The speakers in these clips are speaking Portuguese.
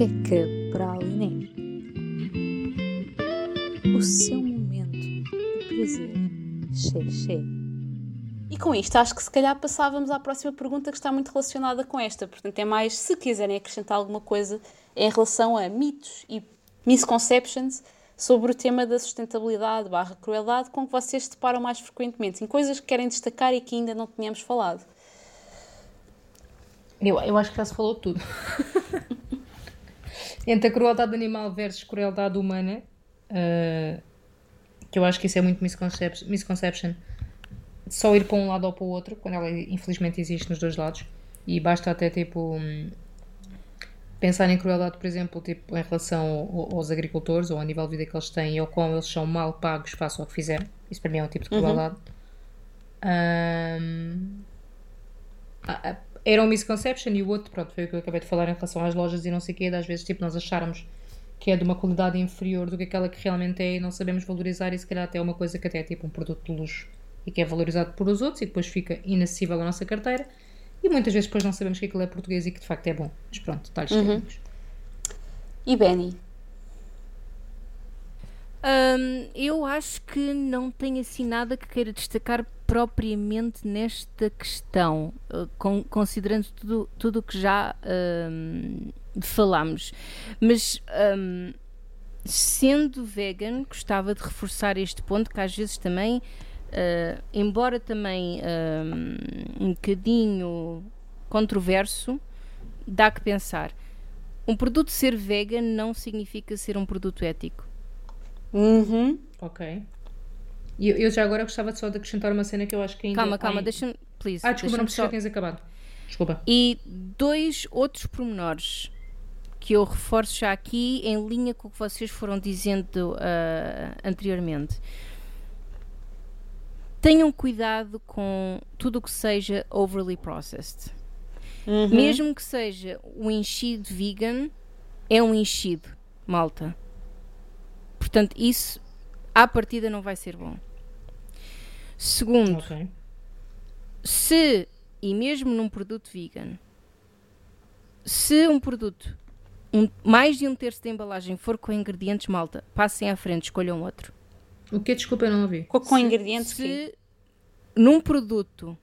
que é que para a Aline é o seu momento de prazer? Xê. E com isto, acho que se calhar passávamos à próxima pergunta que está muito relacionada com esta. Portanto, é mais se quiserem acrescentar alguma coisa em relação a mitos e misconceptions sobre o tema da sustentabilidade barra crueldade com que vocês se deparam mais frequentemente, em coisas que querem destacar e que ainda não tínhamos falado. Eu, eu acho que já se falou tudo. Entre a crueldade animal versus crueldade humana, uh, que eu acho que isso é muito misconception, misconception, só ir para um lado ou para o outro, quando ela infelizmente existe nos dois lados, e basta até tipo pensar em crueldade, por exemplo, tipo, em relação aos agricultores ou ao nível de vida que eles têm ou como eles são mal pagos face ao que fizeram. Isso para mim é um tipo de crueldade. Uhum. Um, era um misconception e o outro, pronto, foi o que eu acabei de falar em relação às lojas e não sei o quê, às vezes tipo, nós acharmos que é de uma qualidade inferior do que aquela que realmente é e não sabemos valorizar e se calhar até é uma coisa que até é tipo um produto de luxo e que é valorizado por os outros e depois fica inacessível à nossa carteira e muitas vezes depois não sabemos que aquilo é português e que de facto é bom. Mas pronto, detalhes uhum. técnicos. E Benny? Um, eu acho que não tem assim nada que queira destacar propriamente nesta questão, uh, com, considerando tudo o que já um, falámos. Mas um, sendo vegan, gostava de reforçar este ponto que às vezes também, uh, embora também um, um bocadinho controverso, dá que pensar. Um produto ser vegan não significa ser um produto ético. Uhum. Ok. E eu, eu, já agora gostava só de acrescentar uma cena que eu acho que ainda. Calma, calma, deixa-me. Please. Ah, desculpa, não precisa, só... acabado. Desculpa. E dois outros pormenores que eu reforço já aqui em linha com o que vocês foram dizendo uh, anteriormente. Tenham cuidado com tudo o que seja overly processed. Uhum. Mesmo que seja um enchido vegan, é um enchido, malta. Portanto, isso à partida não vai ser bom. Segundo, okay. se, e mesmo num produto vegan, se um produto, um, mais de um terço da embalagem for com ingredientes malta, passem à frente, escolham outro. O que? Desculpa, eu não ouvi. Com, com se, ingredientes Se que? num produto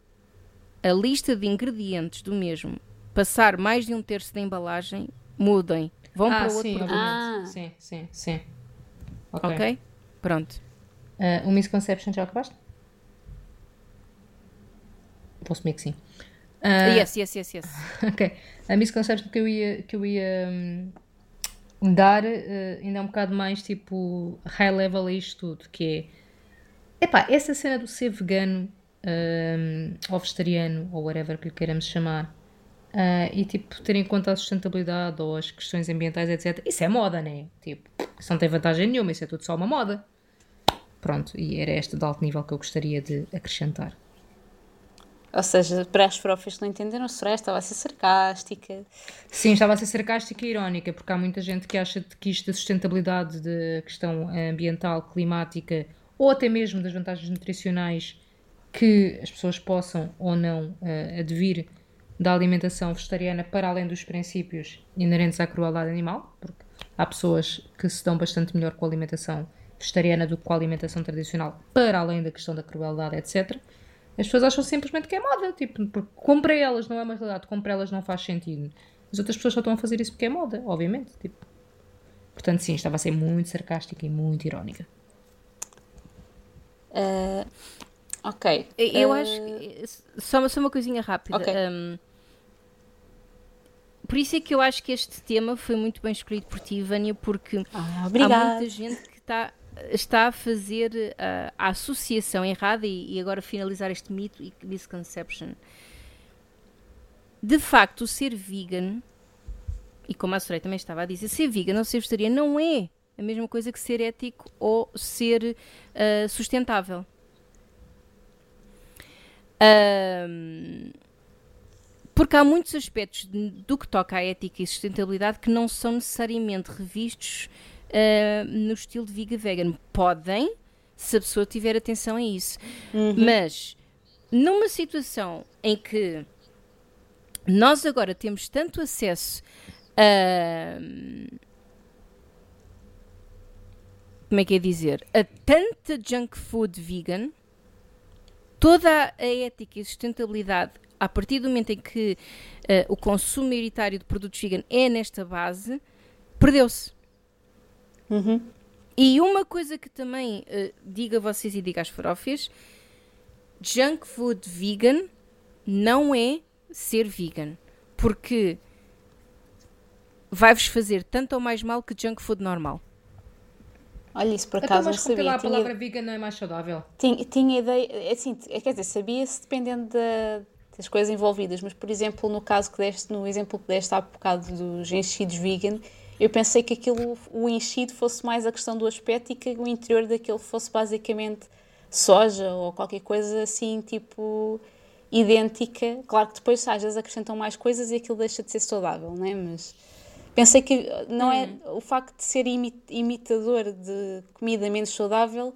a lista de ingredientes do mesmo passar mais de um terço da embalagem, mudem. Vão ah, para outro sim, produto. Ah. Sim, sim, sim. Ok? okay? Pronto. Uh, o Misconception já acabaste? Posso meio que sim. Uh, yes, yes, yes, yes. ok. A misconception que eu ia, que eu ia um, dar uh, ainda é um bocado mais tipo high level a isto tudo, que é epá, essa cena do ser vegano um, ou vegetariano ou whatever que lhe queiramos chamar uh, e tipo ter em conta a sustentabilidade ou as questões ambientais, etc. Isso é moda, né? Tipo, isso não tem vantagem nenhuma, isso é tudo só uma moda. Pronto, e era esta de alto nível que eu gostaria de acrescentar. Ou seja, para as profs que não entenderam, a Soraya estava a ser sarcástica. Sim, estava a ser sarcástica e irónica, porque há muita gente que acha que isto da sustentabilidade, da questão ambiental, climática, ou até mesmo das vantagens nutricionais que as pessoas possam ou não uh, advir da alimentação vegetariana para além dos princípios inerentes à crueldade animal, porque há pessoas que se dão bastante melhor com a alimentação vegetariana do que com a alimentação tradicional, para além da questão da crueldade, etc. As pessoas acham simplesmente que é moda, tipo, porque compra elas não é uma realidade, compra elas não faz sentido. As outras pessoas só estão a fazer isso porque é moda, obviamente. Tipo. Portanto, sim, estava a ser muito sarcástica e muito irónica. Uh, ok. Eu uh... acho que. Só, só uma coisinha rápida. Okay. Um, por isso é que eu acho que este tema foi muito bem escolhido por ti, Vânia, porque ah, há muita gente que está está a fazer uh, a associação errada e, e, agora finalizar este mito e misconception. De facto, ser vegan, e como a Soraya também estava a dizer, ser vegan ou ser vegetariano não é a mesma coisa que ser ético ou ser uh, sustentável. Um, porque há muitos aspectos do que toca à ética e sustentabilidade que não são necessariamente revistos uh, no estilo de Viga Vegan. Podem, se a pessoa tiver atenção a isso. Uhum. Mas numa situação em que nós agora temos tanto acesso Uh, como é que é dizer? A tanta junk food vegan, toda a ética e sustentabilidade, a partir do momento em que uh, o consumo maioritário de produtos vegan é nesta base, perdeu-se. Uhum. E uma coisa que também uh, diga a vocês e diga às farófias: junk food vegan não é ser vegan. Porque vai-vos fazer tanto ou mais mal que junk food normal. Olha, isso por Então, acaso não mas porque sabia. lá a Tinha, palavra vegan não é mais saudável. tinha, tinha ideia, assim, quer dizer, sabia-se dependendo da- das coisas envolvidas, mas por exemplo, no caso que deste, no exemplo que deste há bocado dos enchidos vegan, eu pensei que aquilo, o enchido fosse mais a questão do aspecto e que o interior daquele fosse basicamente soja ou qualquer coisa assim, tipo, idêntica. Claro que depois às vezes acrescentam mais coisas e aquilo deixa de ser saudável, não é? Mas pensei que não é o facto de ser imi- imitador de comida menos saudável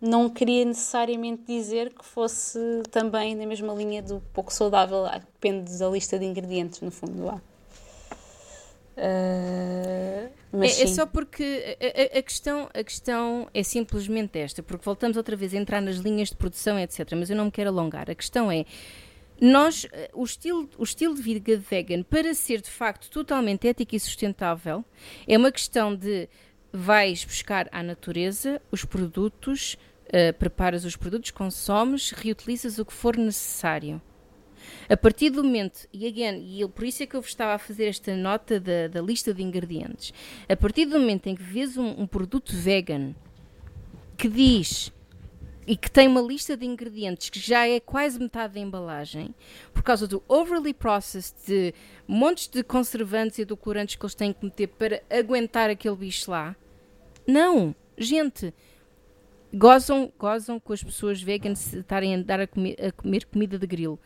não queria necessariamente dizer que fosse também na mesma linha do pouco saudável, Ah, depende da lista de ingredientes, no fundo. Lá. Ah, mas É, é só porque a, a- questão, a questão é simplesmente esta, porque voltamos outra vez a entrar nas linhas de produção, etc. Mas eu não me quero alongar. A questão é. Nós, eh, o estilo, o estilo de vida vegan, para ser de facto totalmente ético e sustentável, é uma questão de vais buscar à natureza os produtos, eh, preparas os produtos, consomes, reutilizas o que for necessário. A partir do momento, e again, e por isso é que eu vos estava a fazer esta nota da, da lista de ingredientes, a partir do momento em que vês um, um produto vegan que diz e que tem uma lista de ingredientes que já é quase metade da embalagem, por causa do overly processed, de montes de conservantes e edulcorantes que eles têm que meter para aguentar aquele bicho lá. Não, gente, gozam, gozam com as pessoas veganas estarem a andar a, comer- a comer comida de grilo.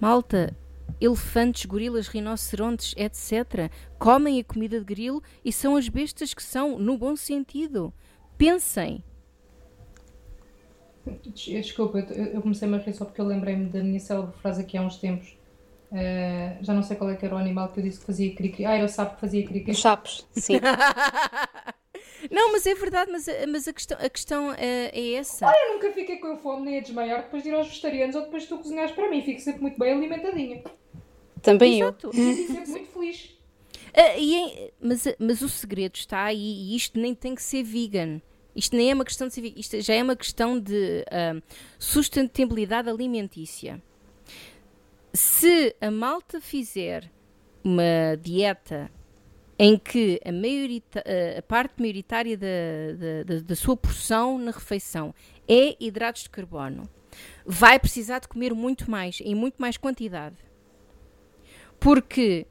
Malta, elefantes, gorilas, rinocerontes, etc. Comem a comida de grilo e são as bestas que são, no bom sentido. Pensem. Des- Desculpa, eu, eu comecei a rir só porque eu lembrei-me da minha célebre frase aqui há uns tempos. Eh, já não sei qual é que era o animal que eu disse que fazia cri-cri. Ah, era o sapo que fazia cri-cri. Os sapos, sim. Não, mas é verdade, mas, a- mas a questão, a questão eh, é essa. Eu nunca fiquei com fome nem a desmaiar depois de ir aos vegetarianos ou depois de tu cozinhares para mim. Fico sempre muito bem alimentadinha. Também eu. Exato. E fico sempre muito feliz. Ah, e é- mas, mas o segredo está aí e isto nem tem que ser vegan. Isto nem é uma questão de ser vegan, isto já é uma questão de ah, sustentabilidade alimentícia. Se a malta fizer uma dieta em que a, maiorita- a parte maioritária da, da- da- sua porção na refeição é hidratos de carbono, vai precisar de comer muito mais, em muito mais quantidade. Porque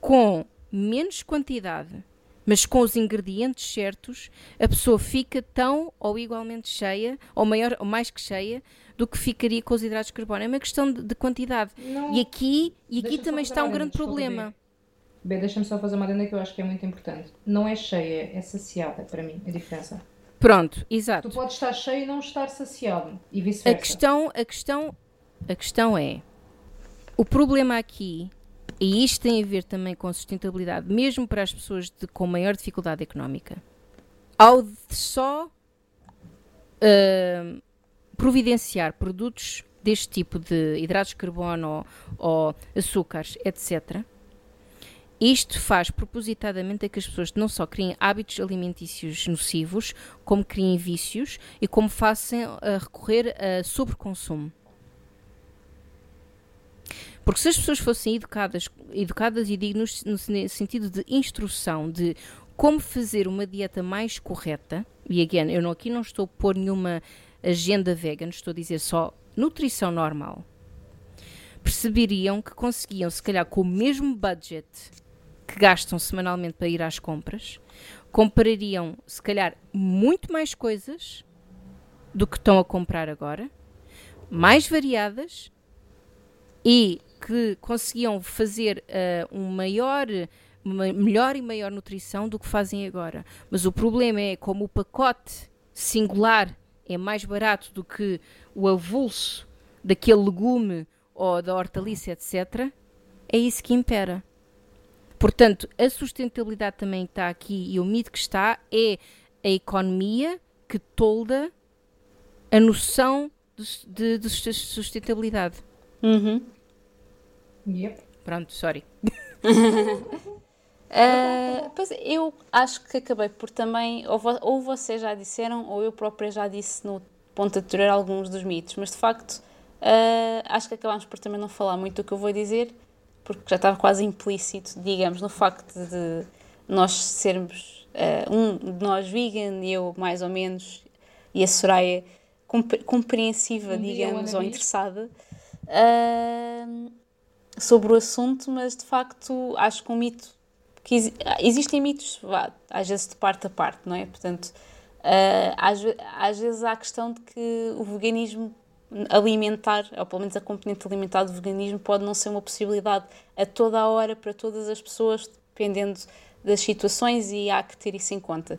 com menos quantidade, mas com os ingredientes certos, a pessoa fica tão ou igualmente cheia, ou maior ou mais que cheia, do que ficaria com os hidratos de carbono. É uma questão de, de quantidade. Não. E aqui, e aqui também está um grande problema. Bem, deixa-me só fazer uma adenda que eu acho que é muito importante. Não é cheia, é saciada para mim, a diferença. Pronto, exato. Tu podes estar cheio e não estar saciado. E A vice-versa. questão, a questão, a questão é o problema aqui, e isto tem a ver também com a sustentabilidade, mesmo para as pessoas de- com maior dificuldade económica, ao só ahm, providenciar produtos deste tipo de hidratos de carbono ou, ou açúcares, etc. Isto faz propositadamente a que as pessoas não só criem hábitos alimentícios nocivos, como criem vícios e como façam a recorrer a sobreconsumo. Porque se as pessoas fossem educadas, educadas e dignas no sen- sentido de instrução de como fazer uma dieta mais correta, e again, eu não, aqui não estou a pôr nenhuma agenda vegan, estou a dizer só nutrição normal, perceberiam que conseguiam, se calhar com o mesmo budget que gastam semanalmente para ir às compras, comprariam, se calhar, muito mais coisas do que estão a comprar agora, mais variadas e que conseguiam fazer eh, um maior, uma melhor e maior nutrição do que fazem agora. Mas o problema é como o pacote singular é mais barato do que o avulso daquele legume ou da hortaliça, etc. É isso que impera. Portanto, a sustentabilidade também está aqui e o mito que está é a economia que tolda a noção de, de, de sustentabilidade. Uhum. Yep. Pronto, sorry. Uh, pois eu acho que acabei por também, ou, vo, ou vocês já disseram, ou eu própria já disse no ponto anterior alguns dos mitos, mas de facto uh, acho que acabámos por também não falar muito do que eu vou dizer, porque já estava quase implícito, digamos, no facto de nós sermos uh, um de nós vegan e eu mais ou menos, e a Soraya compreensiva, um digamos, ou interessada. sobre o assunto, mas de facto acho que um mito que existem mitos, às vezes de parte a parte, não é? Portanto, uh, às, às vezes há a questão de que o veganismo alimentar, ou pelo menos a componente alimentar do veganismo, pode não ser uma possibilidade a toda a hora para todas as pessoas, dependendo das situações, e há que ter isso em conta.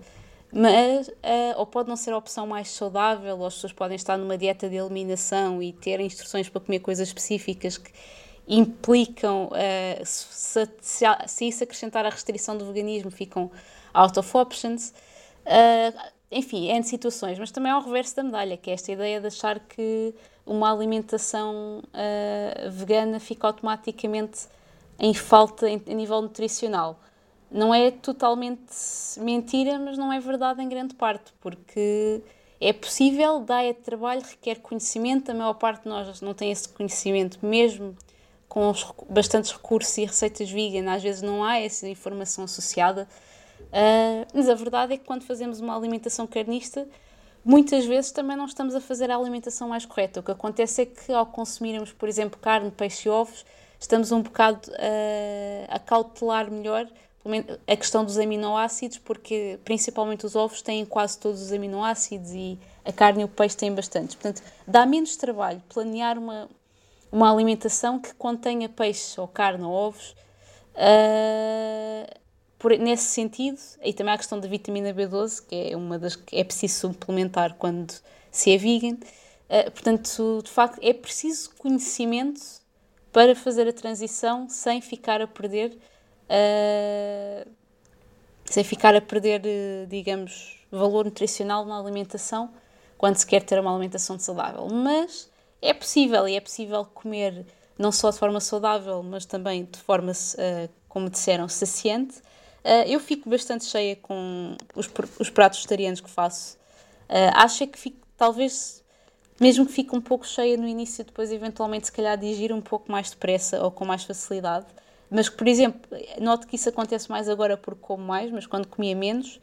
Mas, uh, ou pode não ser a opção mais saudável, ou as pessoas podem estar numa dieta de eliminação e ter instruções para comer coisas específicas que implicam, uh, se, se, se, isso acrescentar a restrição do veganismo, ficam out of options. Uh, enfim, é de situações, mas também há o reverso da medalha, que é esta ideia de achar que uma alimentação uh, vegana fica automaticamente em falta em, nível nutricional. Não é totalmente mentira, mas não é verdade em grande parte, porque é possível, dá é trabalho, requer conhecimento, a maior parte de nós não tem esse conhecimento, mesmo com os, bastantes recursos e receitas vegan, às vezes não há essa informação associada. Uh, mas a verdade é que quando fazemos uma alimentação carnista, muitas vezes também não estamos a fazer a alimentação mais correta. O que acontece é que ao consumirmos, por exemplo, carne, peixe e ovos, estamos um bocado uh, a cautelar melhor a questão dos aminoácidos, porque principalmente os ovos têm quase todos os aminoácidos e a carne e o peixe têm bastantes. Portanto, dá menos trabalho planear uma, uma alimentação que contenha peixe ou carne ou ovos. Uh, por, nesse sentido, e também há a questão da vitamina B12, que é uma das que é preciso suplementar quando se é vegan. Uh, portanto, de facto, é preciso conhecimento para fazer a transição sem ficar a perder, uh, sem ficar a perder, digamos, valor nutricional na alimentação quando se quer ter uma alimentação saudável. Mas é possível e é possível comer não só de forma saudável, mas também de forma, como disseram, saciante. Uh, eu fico bastante cheia com os, os pratos vegetarianos que faço. Uh, acho é que fico, talvez, mesmo que fique um pouco cheia no início, depois eventualmente se calhar digir um pouco mais depressa ou com mais facilidade. Mas por exemplo, noto que isso acontece mais agora porque como mais, mas quando comia menos,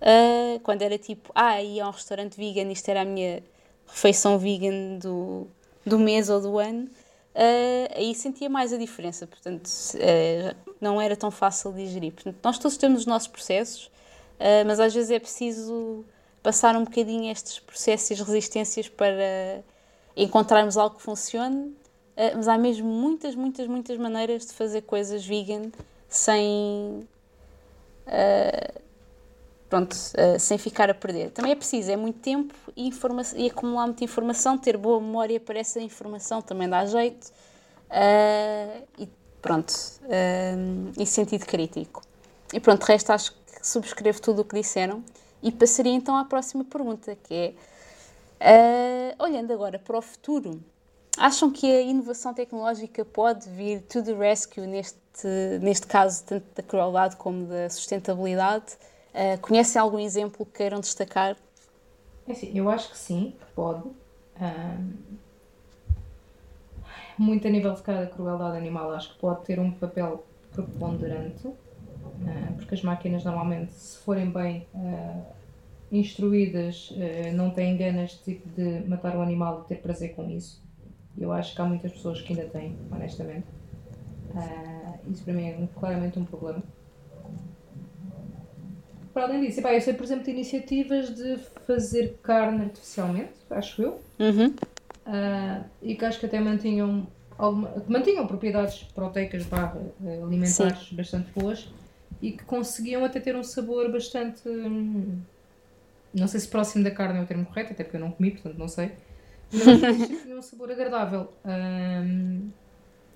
uh, quando era tipo, ah, ia a um restaurante vegan, isto era a minha refeição vegan do, do mês ou do ano, uh, aí sentia mais a diferença. Portanto, uh, não era tão fácil de digerir. Portanto, nós todos temos os nossos processos, uh, mas às vezes é preciso passar um bocadinho estes processos e resistências para encontrarmos algo que funcione. mas há mesmo muitas, muitas, muitas maneiras de fazer coisas vegan sem pronto, uh, sem ficar a perder. Também é preciso, é muito tempo e, e acumular muita informação, ter boa memória para essa informação também dá jeito. Uh, e pronto, uh, e sentido crítico. E pronto, de resto acho que subscrevo tudo o que disseram e passaria então à próxima pergunta, que é, olhando agora para o futuro, acham que a inovação tecnológica pode vir to the rescue neste, neste caso, tanto da crueldade como da sustentabilidade? Uh, conhecem algum exemplo que queiram destacar? É assim, eu acho que sim, pode. Um, muito a nível de cada crueldade animal, acho que pode ter um papel preponderante, uh, porque as máquinas normalmente, se forem bem uh, instruídas, não têm ganas de, tipo, de matar o animal e ter prazer com isso. Eu acho que há muitas pessoas que ainda têm, honestamente. isso para mim é claramente um problema para além disso, epá, eu sei, por exemplo, de iniciativas de fazer carne artificialmente, acho eu, uhum. uh, e que acho que até mantinham, alguma, mantinham propriedades proteicas barra eh, alimentares Sim. bastante boas e que conseguiam até ter um sabor bastante. Hum, não sei se próximo da carne é o termo correto, até porque eu não comi, portanto não sei. Mas tinha um sabor agradável. Um,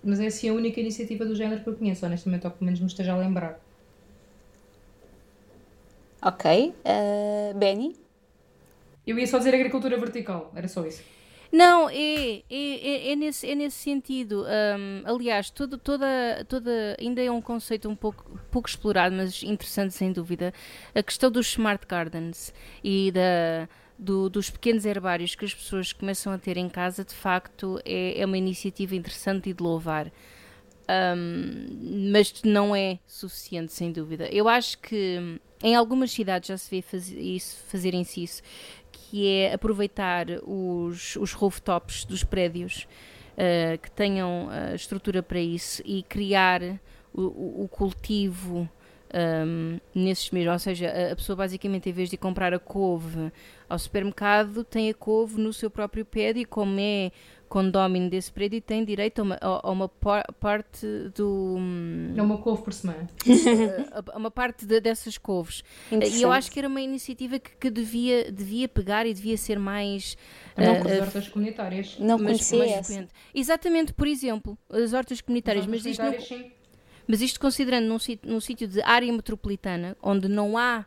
mas é assim a única iniciativa do género que eu conheço, honestamente, ou pelo menos me esteja a lembrar. Ok. Uh, Benny? Eu ia só dizer agricultura vertical, era só isso. Não, é, é, é, é, nesse, é nesse sentido. Um, aliás, todo, toda, toda, ainda é um conceito um pouco, pouco explorado, mas interessante sem dúvida. A questão dos smart gardens e da, do, dos pequenos herbários que as pessoas começam a ter em casa, de facto, é, é uma iniciativa interessante e de louvar. Um, mas não é suficiente, sem dúvida. Eu acho que em algumas cidades já se vê faz, isso, fazerem-se isso, que é aproveitar os, os rooftops dos prédios uh, que tenham uh, estrutura para isso e criar o, o cultivo um, nesses mesmos. Ou seja, a, a, pessoa basicamente, em vez de comprar a couve ao supermercado, tem a couve no seu próprio prédio e como é condómino desse prédio tem direito a uma, a uma parte do. É uma couve por semana. a, uma parte de, dessas couves. E eu acho que era uma iniciativa que, que, devia, devia pegar e devia ser mais. Não uh, com as hortas comunitárias. Não conhecia essa. Exatamente, por exemplo, as hortas comunitárias. As hortas mas comunitárias, isto não, sim. Mas isto considerando num, num sítio de área metropolitana, onde não há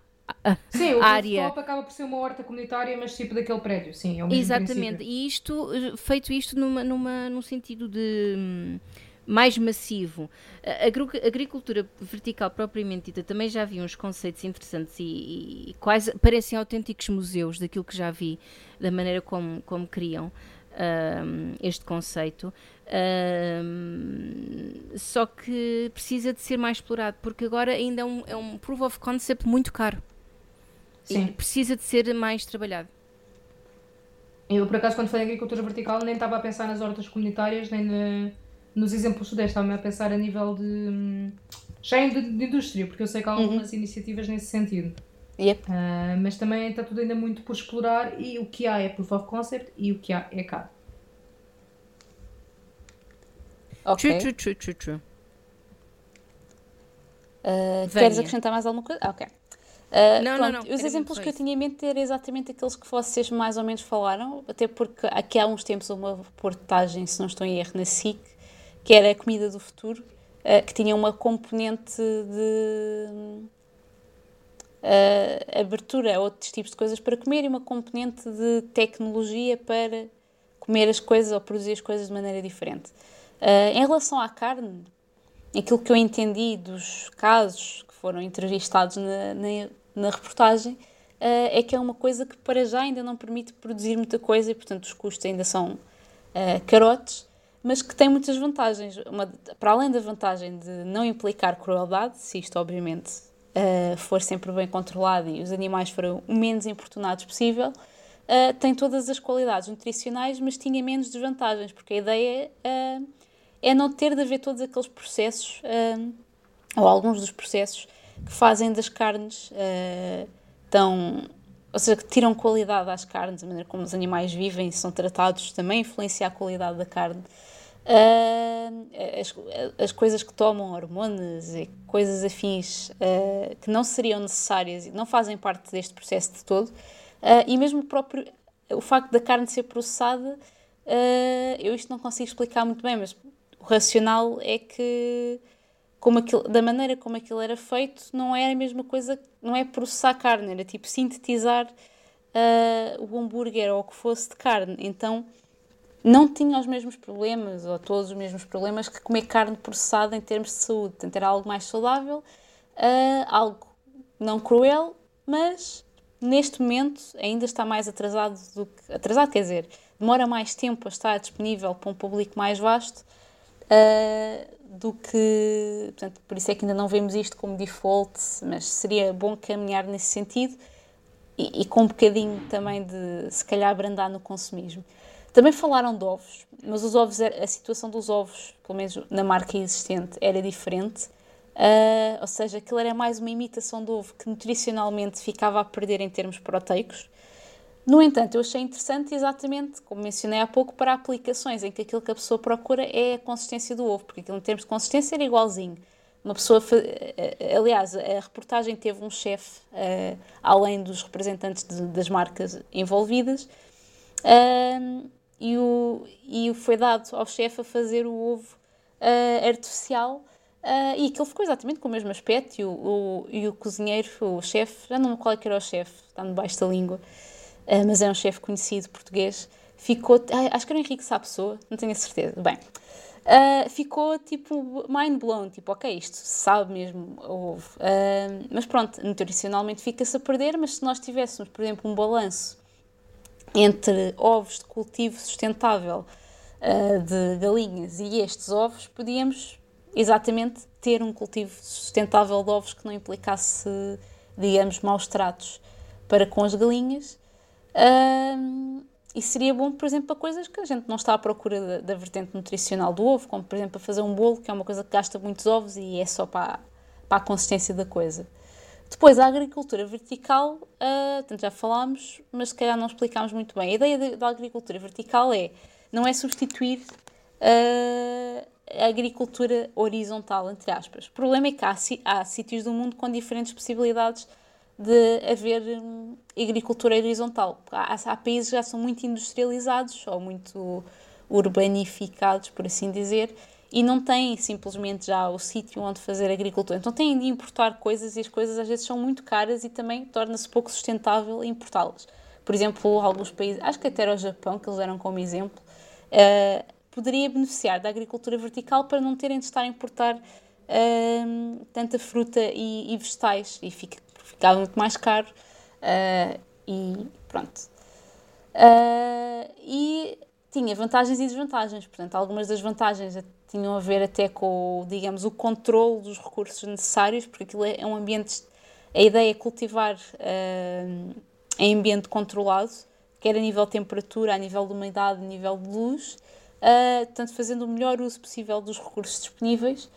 Sim, o área. acaba por ser uma horta comunitária, mas tipo daquele prédio, sim, é o mesmo Exatamente, princípio. e isto, feito isto numa, numa, num sentido de hum, mais massivo. A agricultura vertical propriamente dita também já vi uns conceitos interessantes e, e quase parecem autênticos museus daquilo que já vi, da maneira como, como criam um, este conceito. Um, só que precisa de ser mais explorado, porque agora ainda é um, é um proof of concept muito caro. Sim. E precisa de ser mais trabalhado. Eu, por acaso, quando falei em agricultura vertical, nem estava a pensar nas hortas comunitárias, nem na, nos exemplos sudeste, estava-me a pensar a nível de. Hum, já em de, de, indústria, porque eu sei que há uhum. algumas uhum. iniciativas nesse sentido. Yep. Uh, mas também está tudo ainda muito por explorar e o que há é proof of concept e o que há é caro. Ok. True, true, true, true, Uh, queres acrescentar mais alguma coisa? Ah, ok. Uh, não, pronto, não, não, Os exemplos que eu tinha em mente eram exatamente aqueles que vocês mais ou menos falaram, até porque aqui há uns tempos uma reportagem, se não estou em erro, na SIC, que era a comida do futuro, uh, que tinha uma componente de uh, abertura a outros tipos de coisas para comer e uma componente de tecnologia para comer as coisas ou produzir as coisas de maneira diferente. em relação à carne, aquilo que eu entendi dos casos que foram entrevistados na, na, na reportagem uh, é que é uma coisa que para já ainda não permite produzir muita coisa e, portanto, os custos ainda são uh, carotes, mas que tem muitas vantagens. Uma, para além da vantagem de não implicar crueldade, se isto, obviamente, uh, for sempre bem controlado e os animais forem o menos importunados possível, tem todas as qualidades nutricionais, mas tinha menos desvantagens, porque a ideia é não ter de haver todos aqueles processos, uh, ou alguns dos processos, que fazem das carnes uh, tão. ou seja, que tiram qualidade às carnes, a maneira como os animais vivem são tratados também influencia a qualidade da carne. Uh, as, as, coisas que tomam hormonas e coisas afins uh, que não seriam necessárias e não fazem parte deste processo de todo, uh, e mesmo o próprio o facto da carne ser processada, eu isto não consigo explicar muito bem, mas racional é que como aquilo, da maneira como aquilo era feito não é a mesma coisa, não é processar carne, era tipo sintetizar uh, o hambúrguer ou o que fosse de carne. Então não tinha os mesmos problemas, ou todos os mesmos problemas, que comer carne processada em termos de saúde. Portanto, era algo mais saudável, uh, algo não cruel, mas neste momento ainda está mais atrasado do que. Atrasado, quer dizer, demora mais tempo a estar disponível para um público mais vasto uh, do que. Portanto, por isso é que ainda não vemos isto como default, mas seria bom caminhar nesse sentido e, e com um bocadinho também de, se calhar, abrandar no consumismo. Também falaram de ovos, mas os ovos, a situação dos ovos, pelo menos na marca existente, era diferente. Uh, ou seja, aquilo era mais uma imitação do ovo que nutricionalmente ficava a perder em termos proteicos no entanto, eu achei interessante exatamente, como mencionei há pouco, para aplicações em que aquilo que a pessoa procura é a consistência do ovo, porque aquilo em termos de consistência era igualzinho. Uma pessoa, eh, eh, aliás, a reportagem teve um chefe, uh, além dos representantes de, das marcas envolvidas, uh, e, o, e foi dado ao chefe a fazer o ovo uh, artificial uh, e aquilo ficou exatamente com o mesmo aspecto. E o, o, e o cozinheiro, o chefe, já não me qual é que era o chefe, está debaixo da língua, mas é um chefe conhecido português, ficou. acho que era o Henrique Sapessoa, não tenho a certeza. Bem. Uh, ficou tipo mind blown, tipo, ok, isto sabe mesmo ovo. Uh, mas pronto, nutricionalmente fica-se a perder, mas se nós tivéssemos, por exemplo, um balanço entre ovos de cultivo sustentável uh, de galinhas e estes ovos, podíamos exatamente ter um cultivo sustentável de ovos que não implicasse, digamos, maus tratos para com as galinhas. E seria bom, por exemplo, para coisas que a gente não está à procura da, da, vertente nutricional do ovo, como, por exemplo, fazer um bolo, que é uma coisa que gasta muitos ovos e é só para, para a consistência da coisa. Depois, a agricultura vertical, uh, portanto, já falámos, mas se calhar não explicámos muito bem. A ideia da agricultura vertical é, não é substituir uh, a agricultura horizontal, entre aspas. O problema é que há, há sítios do mundo com diferentes possibilidades de haver hum, agricultura horizontal. Há, há, países que já são muito industrializados ou muito urbanificados, por assim dizer, e não têm simplesmente já o sítio onde fazer agricultura. Então têm de importar coisas e as coisas às vezes são muito caras e também torna-se pouco sustentável importá-las. Por exemplo, alguns países, acho que até era o Japão, que eles eram como exemplo, uh, poderia beneficiar da agricultura vertical para não terem de estar a importar uh, tanta fruta e, e, vegetais e fica, ficava muito mais caro uh, e pronto. e tinha vantagens e desvantagens, portanto, algumas das vantagens tinham a ver até com, digamos, o controle dos recursos necessários, porque aquilo é, é um ambiente. A ideia é cultivar uh, em ambiente controlado, quer a nível de temperatura, a nível de umidade, a nível de luz, uh, portanto, fazendo o melhor uso possível dos recursos disponíveis.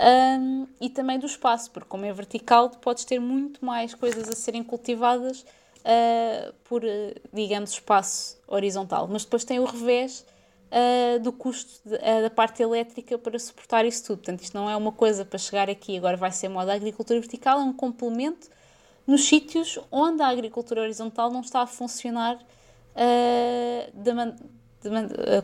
Um, e também do espaço, porque como é vertical, podes ter muito mais coisas a serem cultivadas uh, por, digamos, espaço horizontal. Mas depois tem o revés, uh, do custo de, uh, da parte elétrica para suportar isso tudo. Portanto, isto não é uma coisa para chegar aqui agora vai ser moda agricultura vertical, é um complemento nos sítios onde a agricultura horizontal não está a funcionar uh, de,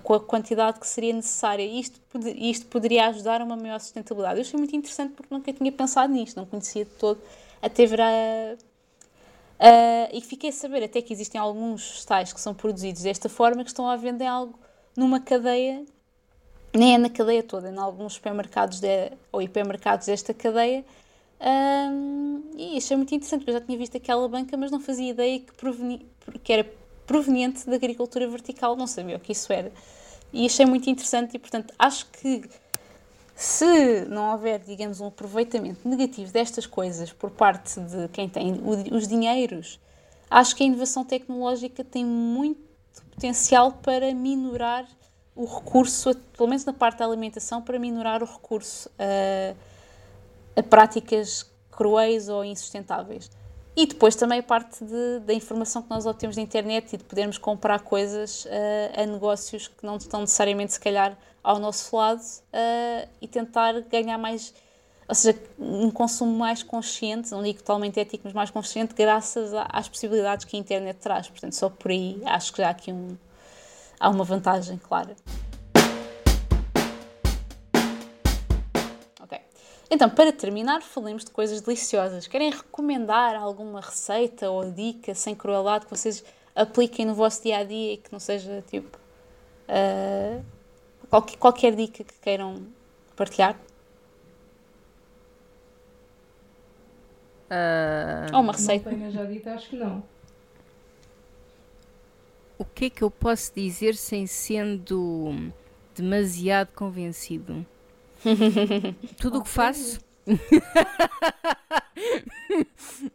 com a quantidade que seria necessária. Isto, isto poderia ajudar a uma maior sustentabilidade. Eu achei muito interessante porque nunca tinha pensado nisto, não conhecia de todo, até ver a. Uh, e fiquei a saber até que existem alguns vegetais que são produzidos desta forma que estão à venda em algo numa cadeia, nem é na cadeia toda, em alguns supermercados de, ou hipermercados desta cadeia. Um, e achei muito interessante, porque eu já tinha visto aquela banca, mas não fazia ideia que, proveni, que era proveniente da agricultura vertical, não sabia o que isso era. E achei muito interessante, e portanto acho que se não houver, digamos, um aproveitamento negativo destas coisas por parte de quem tem os dinheiros, acho que a inovação tecnológica tem muito potencial para minorar o recurso, pelo menos na parte da alimentação, para minorar o recurso a, a práticas cruéis ou insustentáveis. E depois também a parte de, da informação que nós obtemos da internet e de podermos comprar coisas uh, a negócios que não estão necessariamente, se calhar, ao nosso lado uh, e tentar ganhar mais ou seja, um consumo mais consciente, não digo totalmente ético, mas mais consciente, graças às possibilidades que a internet traz. Portanto, só por aí acho que já há aqui um, há uma vantagem clara. Então, para terminar, falemos de coisas deliciosas. Querem recomendar alguma receita ou dica sem crueldade que vocês apliquem no vosso dia a dia e que não seja tipo. Uh, qualquer, qualquer dica que queiram partilhar? Uh, Ou uma receita. Não tenha já dito, acho que não. O que é que eu posso dizer sem sendo demasiado convencido? Tudo o que faço.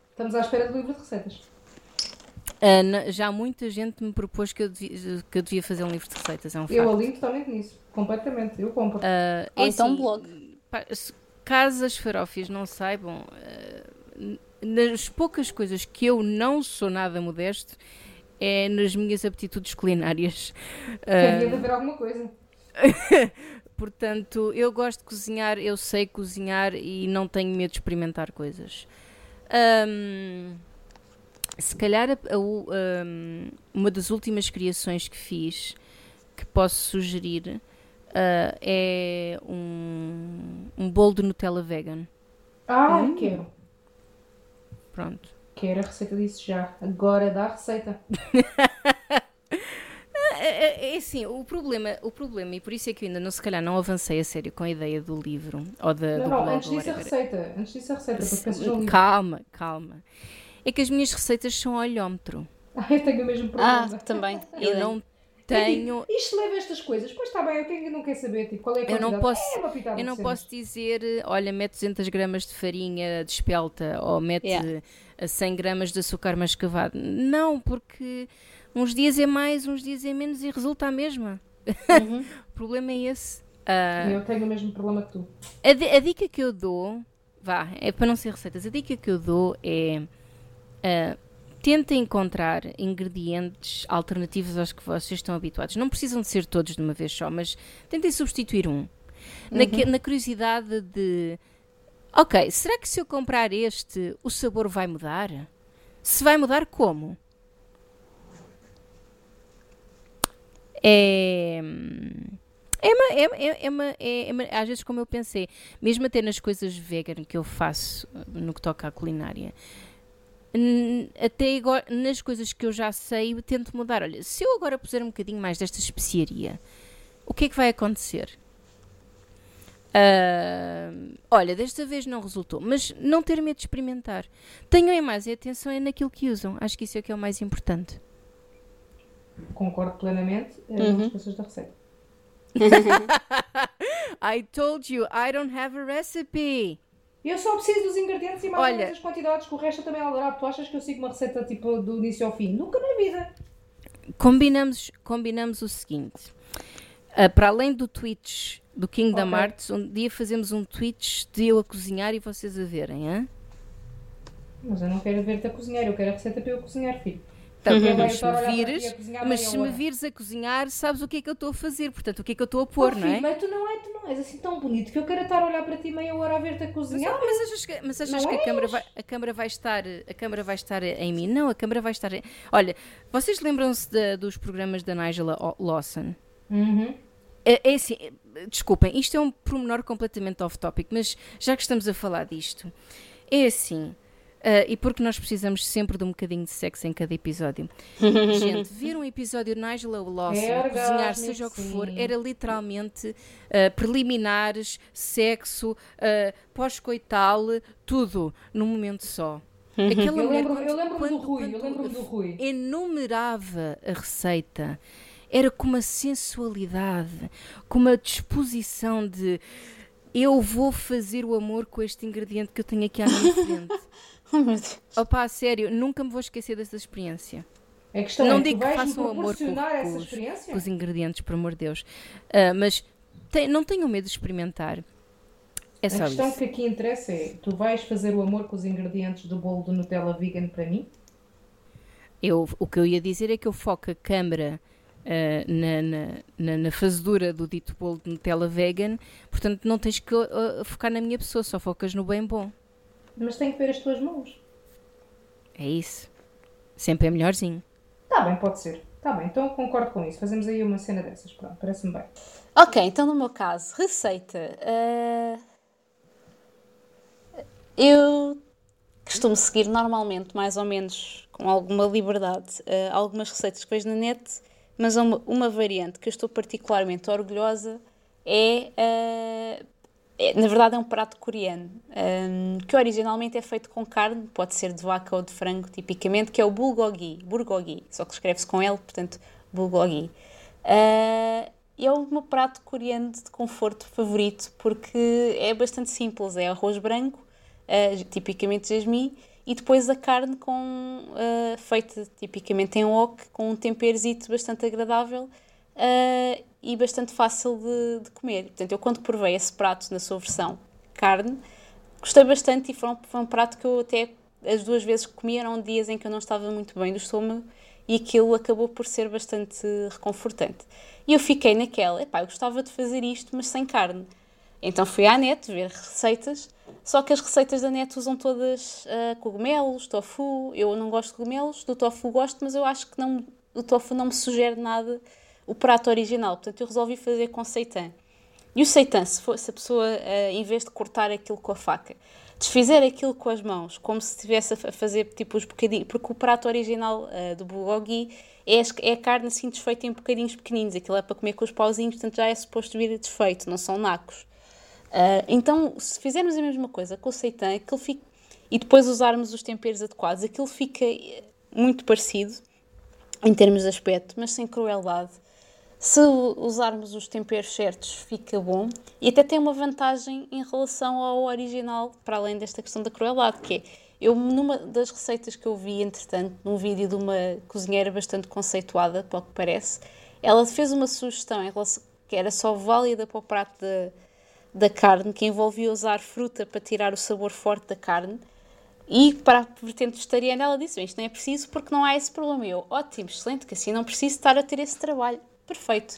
Estamos à espera do livro de receitas. Uh, já muita gente me propôs que eu, devia, que eu devia fazer um livro de receitas. É um eu alinho totalmente nisso, completamente. Eu compro. Uh, é então assim, blog. Caso as farófias não saibam, uh, nas poucas coisas que eu não sou nada modesto é nas minhas aptitudes culinárias. Uh, de haver alguma coisa. Portanto, eu gosto de cozinhar, eu sei cozinhar e não tenho medo de experimentar coisas. Um, se calhar a, a, um, uma das últimas criações que fiz que posso sugerir Uh, é um, um bolo de Nutella vegan. Ah, hum. quero. Pronto. Quero a receita disso já. Agora dá a receita. É, é, é, assim, o problema, o problema, e por isso é que eu ainda não, se calhar não avancei a sério com a ideia do livro ou da, não, do não, blog. Antes disso a receita, antes disso a receita, porque. Calma, calma. É que as minhas receitas são olhómetro. Ah, eu tenho o mesmo problema. Ah, também. Eu não tenho. Tipo, isto leva estas coisas. Pois está bem, quem não quer saber tipo, qual é a? Eu não posso, é eu não posso dizer, olha, mete 200 gramas de farinha de espelta ou mete yeah. 100 gramas de açúcar mascavado. Não, porque uns dias é mais, uns dias é menos e resulta a mesma. Uhum. o problema é esse. Uh, eu tenho o mesmo problema que tu. A, a, dica que eu dou, vá, é para não ser receitas, a dica que eu dou é. Uh, tenta encontrar ingredientes alternativos aos que vocês estão habituados. Não precisam de ser todos de uma vez só, mas tentem substituir um. Uhum. Na, na, curiosidade de. Ok, será que se eu comprar este, o sabor vai mudar? Se vai mudar, como? É. É, uma, é, é, é, uma, é, uma, às vezes como eu pensei, mesmo até nas coisas vegan que eu faço no que toca à culinária, até agora, nas coisas que eu já sei, eu tento mudar. Olha, se eu agora puser um bocadinho mais desta especiaria, o que é que vai acontecer? Uh, olha, desta vez não resultou, mas não ter medo de experimentar. Tenham em mais atenção é naquilo que usam. Acho que isso é o que é o mais importante. Concordo plenamente. Uhum. As pessoas da receita. I told you I don't have a recipe. Eu só preciso dos ingredientes e mais Olha, ou menos as quantidades, que o resto também é aldrado. Tu achas que eu sigo uma receita tipo do início ao fim? Nunca na vida. Combinamos, combinamos o seguinte. Uh, para além do Twitch do King okay. da Martes, um dia fazemos um Twitch de eu a cozinhar e vocês a verem, hein? Mas eu não quero ver-te a cozinhar, eu quero a receita para eu cozinhar, filho. Então, uhum. mas, se me, vires, mas se me vires a cozinhar, sabes o que é que eu estou a fazer, portanto, o que é que eu estou a pôr, oh, não é? Mas tu não, é, tu não és assim tão bonito que eu quero estar a olhar para ti meia hora a ver-te a cozinhar. Mas, mas achas que, mas achas que a, câmara vai, a câmara vai estar a câmara vai estar em mim? Não, a câmara vai estar em... Olha, vocês lembram-se dos programas da Nigella Lawson? Uhum. É, é assim, desculpem, isto é um pormenor completamente off-topic, mas já que estamos a falar disto, é assim... Uh, e porque nós precisamos sempre de um bocadinho de sexo em cada episódio. Gente, ver um episódio de Nigel Lawson é cozinhar, seja o que for, era literalmente uh, preliminares, sexo, uh, pós-coital, tudo num momento só. Aquela eu mulher, lembro, quando, eu lembro quando, do Rui, eu lembro do Rui. Enumerava a receita, era com uma sensualidade, com uma disposição de eu vou fazer o amor com este ingrediente que eu tenho aqui à minha frente. Oh, meu Deus. Opa, sério, nunca me vou esquecer dessa experiência. A questão não é, digo que façam amor com, com, os, com, os, ingredientes, por amor de Deus. Uh, mas tem, não tenham medo de experimentar. É só a questão isso. que aqui interessa é: tu vais fazer o amor com os ingredientes do bolo de Nutella vegan para mim? Eu, o que eu ia dizer é que eu foco a câmera uh, na, na, na, na, fazedura do dito bolo de Nutella vegan, portanto não tens que uh, focar na minha pessoa, só focas no bem bom. Mas tem que ver as tuas mãos. É isso. Sempre é melhorzinho. Tá bem, pode ser. Tá bem, então concordo com isso. Fazemos aí uma cena dessas. Pronto, parece-me bem. Ok, então no meu caso, receita. Uh... Eu costumo seguir normalmente, mais ou menos com alguma liberdade, uh, algumas receitas que vejo na net, mas uma, uma variante que eu estou particularmente orgulhosa é uh, é, na verdade é um prato coreano, um, que originalmente é feito com carne, pode ser de vaca ou de frango, tipicamente, que é o bulgogi, bulgogi, só que escreve-se com L, portanto, bulgogi. Uh, é o meu prato coreano de conforto favorito, porque é bastante simples, é arroz branco, uh, tipicamente jasmim, e depois a carne com, uh, feita tipicamente em wok, com um temperzito bastante agradável, e bastante fácil de, de, comer. Portanto, eu quando provei esse prato na sua versão carne, gostei bastante e foi um, foi um prato que eu até as duas vezes que comi eram dias em que eu não estava muito bem do estômago e aquilo acabou por ser bastante reconfortante. E eu fiquei naquela, epá, eu gostava de fazer isto, mas sem carne. Então fui à net ver receitas, só que as receitas da net usam todas uh, cogumelos, tofu. Eu não gosto de cogumelos, do tofu gosto, mas eu acho que não, o tofu não me sugere nada o prato original. Portanto, eu resolvi fazer com seitan. E o seitan, se, for, a pessoa, uh, em vez de cortar aquilo com a faca, desfizer aquilo com as mãos, como se estivesse a fazer tipo os bocadinhos, porque o prato original uh, do bulgogi é, é a carne assim desfeita em bocadinhos pequeninos, aquilo é para comer com os pauzinhos, portanto já é suposto vir desfeito, não são nacos. Uh, então, se fizermos a mesma coisa com o seitan, aquilo fica, e depois usarmos os temperos adequados, aquilo fica muito parecido em termos de aspecto, mas sem crueldade. Se usarmos os temperos certos, fica bom. E até tem uma vantagem em relação ao original, para além desta questão da crueldade, que é, eu, numa das receitas que eu vi, entretanto, num vídeo de uma cozinheira bastante conceituada, pelo que parece, ela fez uma sugestão em relação, que era só válida para o prato da, da carne, que envolvia usar fruta para tirar o sabor forte da carne, e para a vertente vegetariana, ela disse: Isto não é preciso porque não há esse problema. Eu, ótimo, excelente, que assim não preciso estar a ter esse trabalho. Perfeito.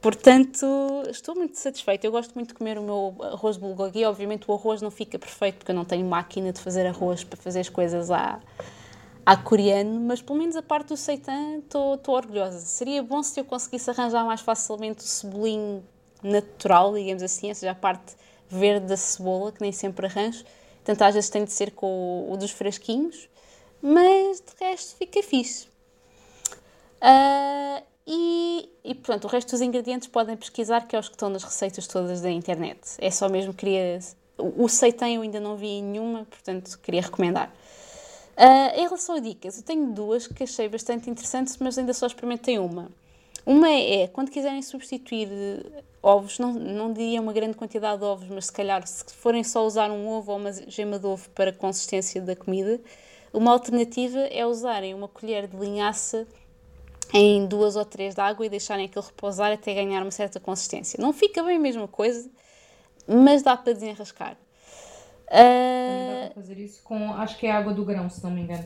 Portanto, estou muito satisfeita. Eu gosto muito de comer o meu arroz bulgogi. Obviamente, o arroz não fica perfeito porque eu não tenho máquina de fazer arroz para fazer as coisas à, à coreano, mas pelo menos a parte do seitan estou orgulhosa. Seria bom se eu conseguisse arranjar mais facilmente o cebolinho natural, digamos assim, ou seja, a parte verde da cebola, que nem sempre arranjo Portanto, às vezes tem de ser com o, o dos fresquinhos, mas de resto fica fixe. Uh, e, e pronto, o resto dos ingredientes podem pesquisar, que é os que estão nas receitas todas da internet. É só mesmo queria. O, seitan eu ainda não vi nenhuma, portanto queria recomendar. Uh, em relação a dicas, eu tenho duas que achei bastante interessantes, mas ainda só experimentei uma. Uma é, quando quiserem substituir ovos, não, não diria uma grande quantidade de ovos, mas se calhar se forem só usar um ovo ou uma gema de ovo para a consistência da comida, uma alternativa é usarem uma colher de linhaça em duas ou três de água e deixarem aquilo repousar até ganhar uma certa consistência. Não fica bem a mesma coisa, mas dá para desenrascar. Uh... Dá para fazer isso com, acho que é água do grão, se não me engano.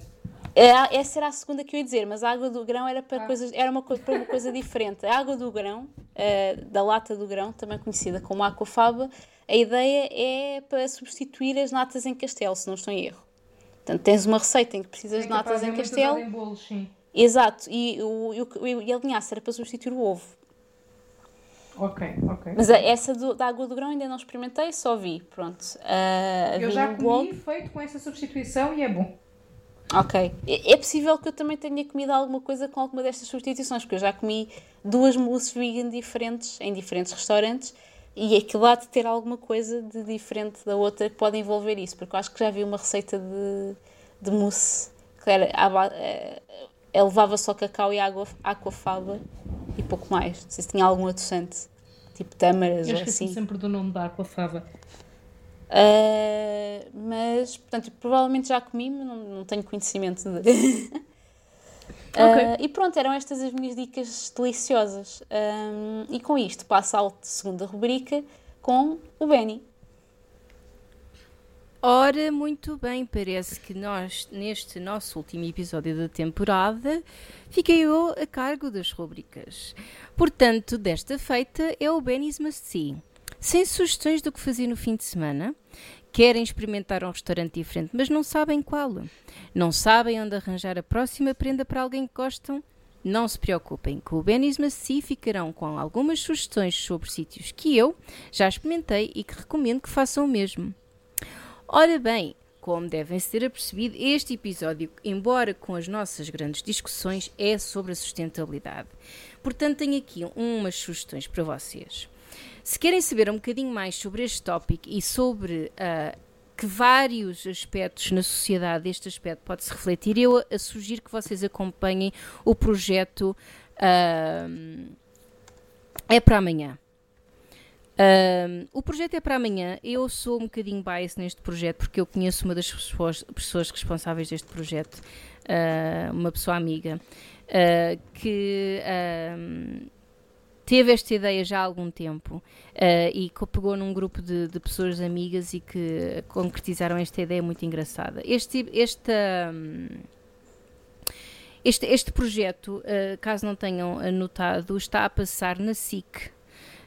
É, essa era a segunda que eu ia dizer, mas a água do grão era para, ah. coisas, era uma, para uma coisa diferente. A água do grão, uh, da lata do grão, também conhecida como aquafaba, a ideia é para substituir as natas em castelo, se não estou em erro. Portanto, tens uma receita em que precisas é de natas em castelo. Em bolos, sim. Exato, e, o, e, o, e a linhaça era para substituir o ovo. Ok, ok. Mas essa do, da água do grão ainda não experimentei, só vi. Pronto. Uh, eu já comi feito com essa substituição e é bom. Ok. É possível que eu também tenha comido alguma coisa com alguma destas substituições, porque eu já comi duas mousses vegan diferentes em diferentes restaurantes e aquilo há de ter alguma coisa de diferente da outra que pode envolver isso, porque eu acho que já vi uma receita de, de mousse que era, é, levava só cacau e água, aquafaba e pouco mais. Não sei se tinha algum adoçante, tipo tâmaras ou assim. Eu sempre do nome da aquafaba. Uh, mas, portanto, provavelmente já comi, mas não, não tenho conhecimento de. uh, okay. E pronto, eram estas as minhas dicas deliciosas. Um, e com isto passo à segunda rubrica com o Benny. Ora, muito bem, parece que nós, neste nosso último episódio da temporada, fiquei eu a cargo das rubricas. Portanto, desta feita é o Benny's Must See. Sem sugestões do que fazer no fim de semana, querem experimentar um restaurante diferente, mas não sabem qual. Não sabem onde arranjar a próxima prenda para alguém que gostam? Não se preocupem, com o Benny's Maci ficarão com algumas sugestões sobre sítios que eu já experimentei e que recomendo que façam o mesmo. Ora bem, como devem ter apercebido, este episódio, embora com as nossas grandes discussões, é sobre a sustentabilidade. Portanto, tenho aqui umas sugestões para vocês. Se querem saber um bocadinho mais sobre este tópico e sobre uh, que vários aspectos na sociedade este aspecto pode-se refletir, eu a, sugiro que vocês acompanhem o projeto uh, É para Amanhã. Uh, o projeto é para amanhã. Eu sou um bocadinho bias neste projeto porque eu conheço uma das pessoas responsáveis deste projeto, uh, uma pessoa amiga, uh, que teve esta ideia já há algum tempo uh, e que pegou num grupo de, de, pessoas amigas e que concretizaram esta ideia muito engraçada. Este, esta, este, este projeto, caso não tenham anotado, está a passar na SIC.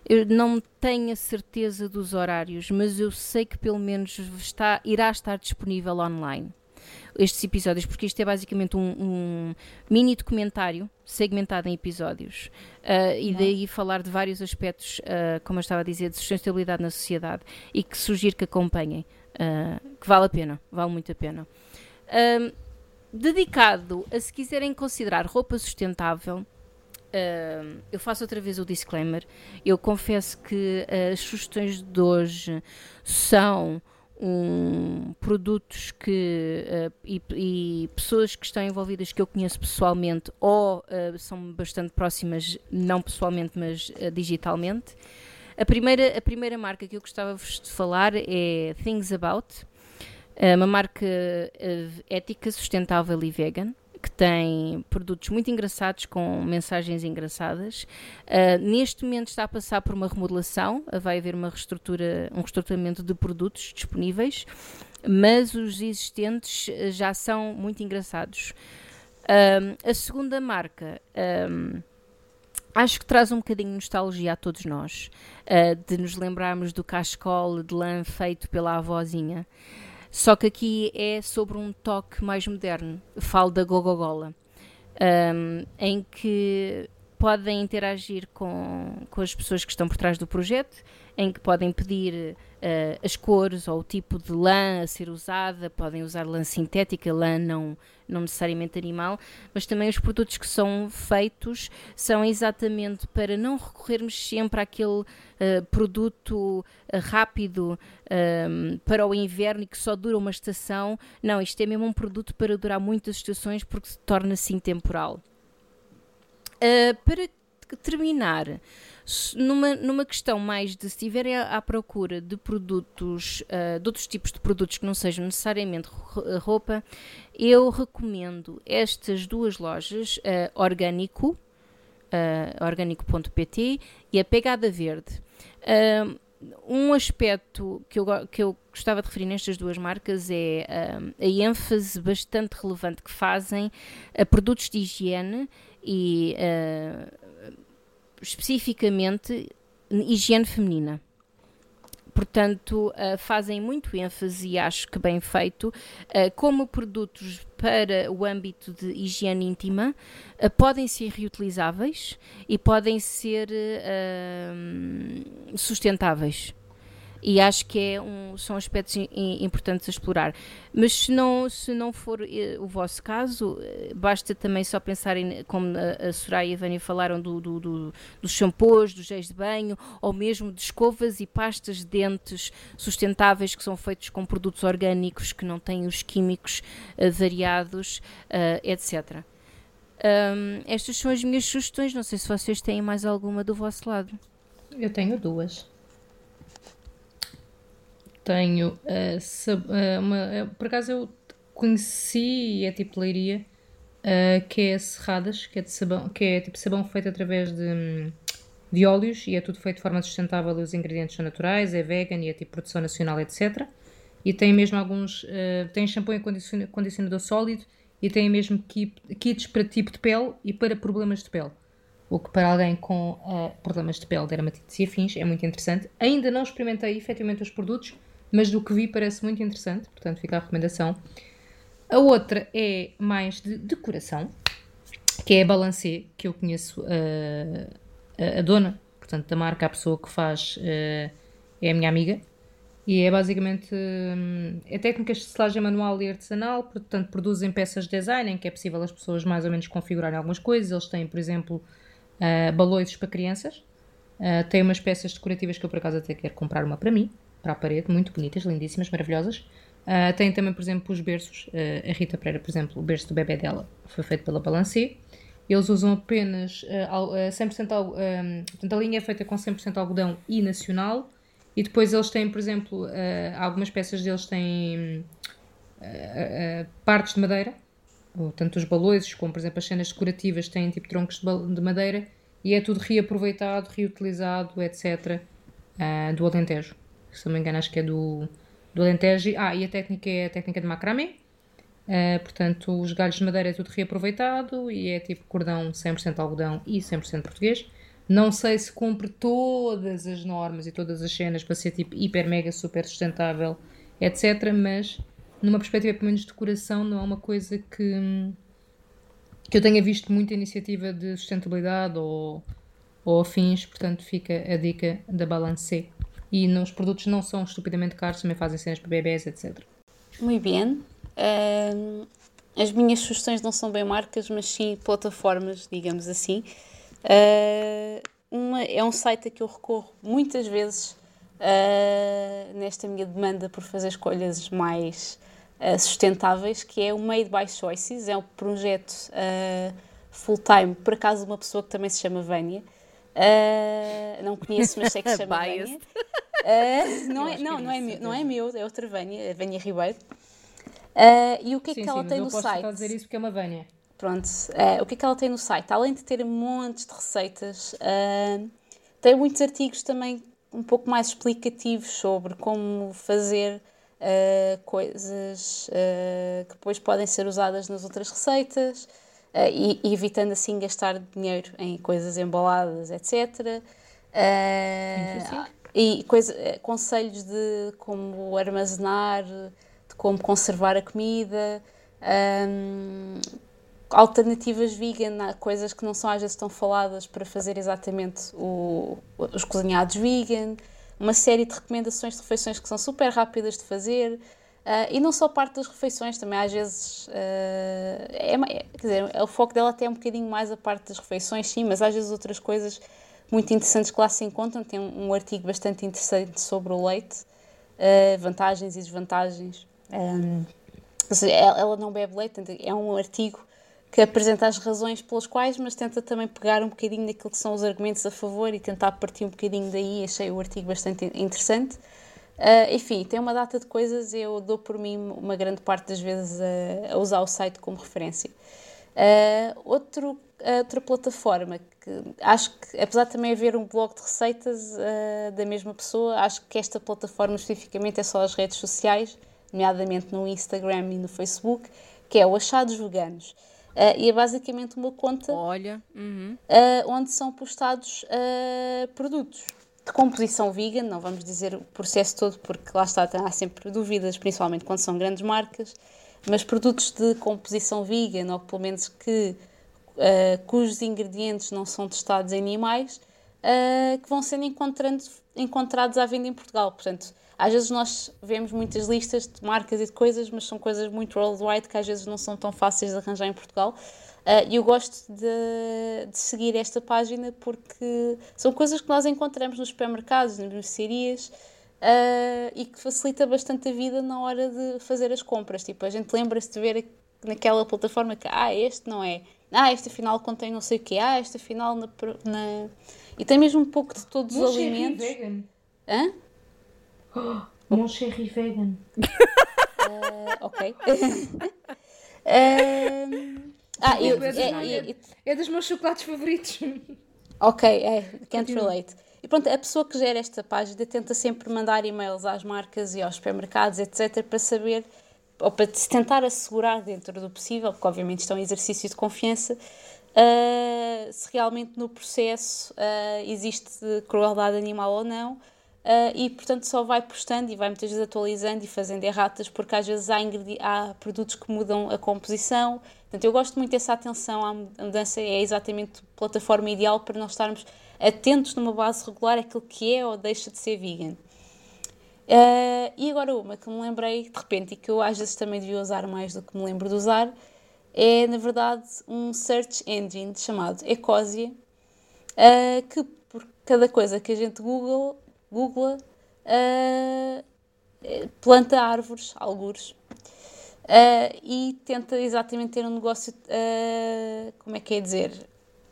Eu não tenho a certeza dos horários, mas eu sei que pelo menos está, irá estar disponível online. estes episódios, porque isto é basicamente um, um mini documentário segmentado em episódios uh, e daí falar de vários aspectos, uh, como eu estava a dizer, de sustentabilidade na sociedade e que sugiro que acompanhem, uh, que vale a pena, vale muito a pena. dedicado a se quiserem considerar roupa sustentável, Uh, eu faço outra vez o disclaimer. Eu confesso que as sugestões de hoje são um, produtos que uh, e, e, pessoas que estão envolvidas que eu conheço pessoalmente ou uh, são bastante próximas, não pessoalmente, mas uh, digitalmente. A primeira, a primeira marca que eu gostava de falar é Things About, uma marca ética, sustentável e vegan que tem produtos muito engraçados com mensagens engraçadas. Uh, neste momento está a passar por uma remodelação, uh, vai haver uma reestrutura, um reestruturamento de produtos disponíveis, mas os existentes uh, já são muito engraçados. a segunda marca. Um, acho que traz um bocadinho de nostalgia a todos nós, de nos lembrarmos do cascol de lã feito pela avózinha. Só que aqui é sobre um toque mais moderno. Falo da Gogogola, um, em que podem interagir com, com as pessoas que estão por trás do projeto, em que podem pedir uh, as cores ou o tipo de lã a ser usada, podem usar lã sintética, lã não, não necessariamente animal, mas também os produtos que são feitos são exatamente para não recorrermos sempre àquele uh, produto uh, rápido um, para o inverno e que só dura uma estação. Não, isto é mesmo um produto para durar muitas estações porque se torna assim temporal. Uh, para terminar, numa, numa questão mais de se estiverem à, à procura de produtos, uh, de outros tipos de produtos que não sejam necessariamente roupa, eu recomendo estas duas lojas, uh, Orgânico, uh, orgânico.pt e a Pegada Verde. Uh, um aspecto que eu, que eu gostava de referir nestas duas marcas é a ênfase bastante relevante que fazem a produtos de higiene e especificamente higiene feminina. Portanto, uh, fazem muito ênfase, e acho que bem feito, uh, como produtos para o âmbito de higiene íntima uh, podem ser reutilizáveis e podem ser sustentáveis e acho que é um, são aspectos importantes a explorar. Mas se não, se não for eh, o vosso caso, eh, basta também só pensar em, como a, Soraya e a Vânia falaram, do, do, do, dos shampoos, dos géis de banho, ou mesmo de escovas e pastas de dentes sustentáveis que são feitos com produtos orgânicos que não têm os químicos uh, variados, etc. Um, estas são as minhas sugestões. Não sei se vocês têm mais alguma do vosso lado. Eu tenho duas tenho uh, uma, uh, por acaso eu conheci e é tipo leiria uh, que é serradas que é de sabão que é tipo sabão feito através de, de óleos e é tudo feito de forma sustentável os ingredientes são naturais é vegan e é tipo produção nacional etc e tem mesmo alguns tem shampoo e condicionador sólido e tem mesmo kits para tipo de pele e para problemas de pele o que para alguém com problemas de pele, dermatites e afins é muito interessante. Ainda não experimentei efetivamente os produtos, mas do que vi parece muito interessante, portanto fica a recomendação. A outra é mais de decoração, que é a Balancê, que eu conheço uh, a, a, dona, portanto da marca, a pessoa que faz uh, é a minha amiga, e é basicamente um, é técnicas de selagem manual e artesanal, portanto produzem peças de design em que é possível as pessoas mais ou menos configurarem algumas coisas. Eles têm, por exemplo, uh, balões para crianças, uh, têm umas peças decorativas que eu por acaso até quero comprar uma para mim, para a parede, muito bonitas, lindíssimas, maravilhosas. Uh, tem também, por exemplo, os berços. Uh, a Rita Pereira, por exemplo, o berço do bebê dela foi feito pela Balancê. Eles usam apenas uh, 100% algodão. Portanto, a linha é feita com 100% algodão e nacional. E depois eles têm, por exemplo, algumas peças deles têm partes de madeira. Tanto os balões como, por exemplo, as cenas decorativas têm tipo troncos de, de madeira. E é tudo reaproveitado, reutilizado, etc. do Alentejo se não me engano, acho que é do, do Alentejo. Ah, e a técnica é a técnica de macramé. Uh, portanto, os galhos de madeira é tudo reaproveitado e é tipo cordão 100% algodão e 100% português. Não sei se cumpre todas as normas e todas as cenas para ser tipo hiper, mega, super sustentável, etc. Mas numa perspectiva pelo menos de decoração, não é uma coisa que, que eu tenha visto muita iniciativa de sustentabilidade ou, ou afins, portanto fica a dica da Balance. E nos produtos não são estupidamente caros, também fazem cenas para bebés, etc. Muito bem. Uh, as minhas sugestões não são bem marcas, mas sim plataformas, digamos assim. Uh, uma, é um site a que eu recorro muitas vezes uh, nesta minha demanda por fazer escolhas mais uh, sustentáveis, que é o Made by Choices. É um projeto full-time, por acaso, uma pessoa que também se chama Vânia. Não conheço, mas sei que se chama Vânia. não, é, não, não, é meu, não é meu, é outra Vânia, a Vânia Ribeiro. Uh, e o que é sim, que ela sim, tem no site? Estar a dizer isso porque é uma Vânia. Pronto, uh, o que é que ela tem no site? Além de ter montes de receitas, uh, tem muitos artigos também um pouco mais explicativos sobre como fazer coisas que depois podem ser usadas nas outras receitas e, e, evitando assim gastar dinheiro em coisas embaladas, etc. e coisa, conselhos de como armazenar de como conservar a comida, um, alternativas vegan, coisas que não são às vezes tão faladas para fazer exatamente o, os cozinhados vegan, uma série de recomendações de refeições que são super rápidas de fazer. Uh, e não só parte das refeições, também às vezes. Uh, é, quer dizer, o foco dela até é um bocadinho mais a parte das refeições, sim, mas às vezes outras coisas muito interessantes que lá se encontram. Tem um, um artigo bastante interessante sobre o leite, uh, vantagens e desvantagens. Um, seja, ela não bebe leite, é um artigo que apresenta as razões pelas quais, mas tenta também pegar um bocadinho daquilo que são os argumentos a favor e tentar partir um bocadinho daí. Achei o artigo bastante interessante. Uh, enfim, tem uma data de coisas, eu dou por mim uma grande parte das vezes a, a usar o site como referência. Uh, outro, outra plataforma que acho que, apesar de também haver um blog de receitas uh, da mesma pessoa, acho que esta plataforma especificamente é só as redes sociais nomeadamente no Instagram e no Facebook, que é o Achados Veganos. Uh, e é basicamente uma conta Olha, uhum. uh, onde são postados produtos de composição vegan, não vamos dizer o processo todo, porque lá está, há sempre dúvidas, principalmente quando são grandes marcas, mas produtos de composição vegan, ou pelo menos que, cujos ingredientes não são testados em animais, que vão sendo encontrados à venda em Portugal. Portanto, às vezes nós vemos muitas listas de marcas e de coisas, mas são coisas muito worldwide que às vezes não são tão fáceis de arranjar em Portugal. Uh, e eu gosto de, de, seguir esta página porque são coisas que nós encontramos nos supermercados, nas mercearias uh, e que facilita bastante a vida na hora de fazer as compras. Tipo, a gente lembra-se de ver naquela plataforma que, ah, este não é, ah, este afinal contém não sei o quê, ah, este afinal na. na... E tem mesmo um pouco de todos os alimentos. Vegan. Hã? Mon chéri vegan. Uh, ok. uh, ah, eu, é, é, é, é, dos meus chocolates favoritos. Ok, é, can't relate. E pronto, a pessoa que gera esta página tenta sempre mandar e-mails às marcas e aos supermercados, etc., para saber, ou para se tentar assegurar dentro do possível, porque obviamente isto é um exercício de confiança, uh, se realmente no processo uh, existe crueldade animal ou não, Uh, e portanto só vai postando e vai muitas vezes atualizando e fazendo erratas porque às vezes há, há, produtos que mudam a composição. Portanto, eu gosto muito dessa atenção à mudança, é exatamente a plataforma ideal para nós estarmos atentos numa base regular aquilo que é ou deixa de ser vegan. Uh, e agora uma que me lembrei de repente e que eu às vezes também devia usar mais do que me lembro de usar é na verdade um search engine chamado Ecosia uh, que por cada coisa que a gente Google Google uh, planta árvores, algures, uh, e tenta exatamente ter um negócio, uh, como é que é dizer,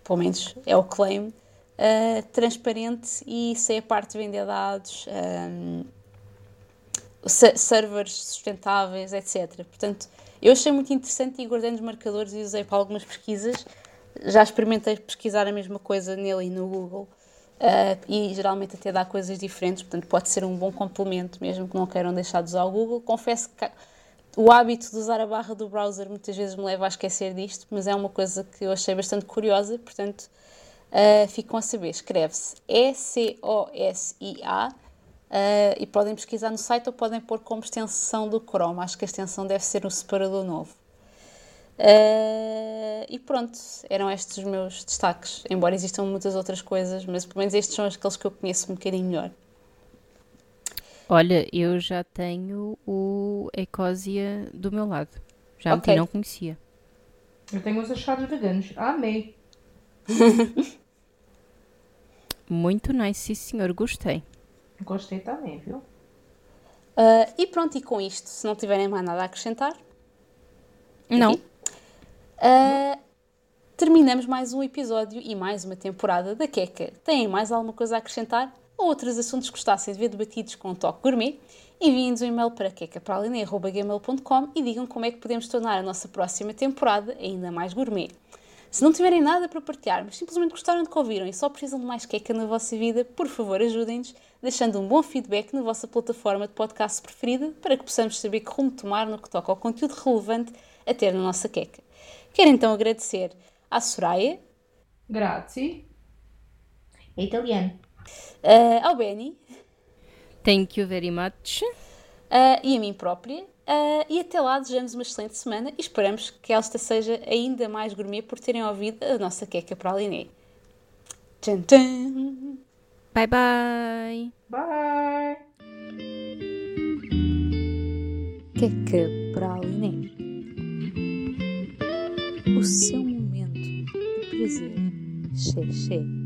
pelo menos é o claim, transparente e sem a parte de vender dados, um, servers sustentáveis, etc. Portanto, eu achei muito interessante e guardei nos marcadores e usei para algumas pesquisas. Já experimentei pesquisar a mesma coisa nele e no Google Uh, e geralmente até dá coisas diferentes, portanto pode ser um bom complemento, mesmo que não queiram deixar de usar o Google. Confesso que o hábito de usar a barra do browser muitas vezes me leva a esquecer disto, mas é uma coisa que eu achei bastante curiosa, portanto uh, ficam a saber. Escreve-se E-C-O-S-I-A Uh, e podem pesquisar no site ou podem pôr como extensão do Chrome. Acho que a extensão deve ser o separador novo. Uh, e pronto, eram estes os meus destaques. Embora existam muitas outras coisas, mas pelo menos estes são aqueles que eu conheço um bocadinho melhor. Olha, eu já tenho o Ecosia do meu lado. Já okay. não conhecia. Eu tenho os achados veganos. Amei. Muito nice, sim senhor, gostei. Gostei também, viu? Uh, e pronto, e com isto, se não tiverem mais nada a acrescentar. Não. Uh, terminamos mais um episódio e mais uma temporada da Queca. Têm mais alguma coisa a acrescentar? Ou outros assuntos que gostassem de ver debatidos com um toque gourmet? Enviem-nos um e-mail para quecapraline.gmail.com e digam como é que podemos tornar a nossa próxima temporada ainda mais gourmet. Se não tiverem nada para partilhar, mas simplesmente gostaram do que ouviram e só precisam de mais queca na vossa vida, por favor ajudem-nos deixando um bom feedback na vossa plataforma de podcast preferida para que possamos saber que rumo tomar no que toca ao conteúdo relevante a ter na nossa queca. Quero então agradecer à Soraya. Grazie. É italiano. Uh, ao Benny. Thank you very much. Uh, e a mim própria. Uh, e até lá desejamos uma excelente semana e esperamos que esta seja ainda mais gourmet por terem ouvido a nossa queca para a Liné. Tchan, tchan. Bye bye. Bye. Queca para a Liné. O seu momento de prazer. Xê, xê.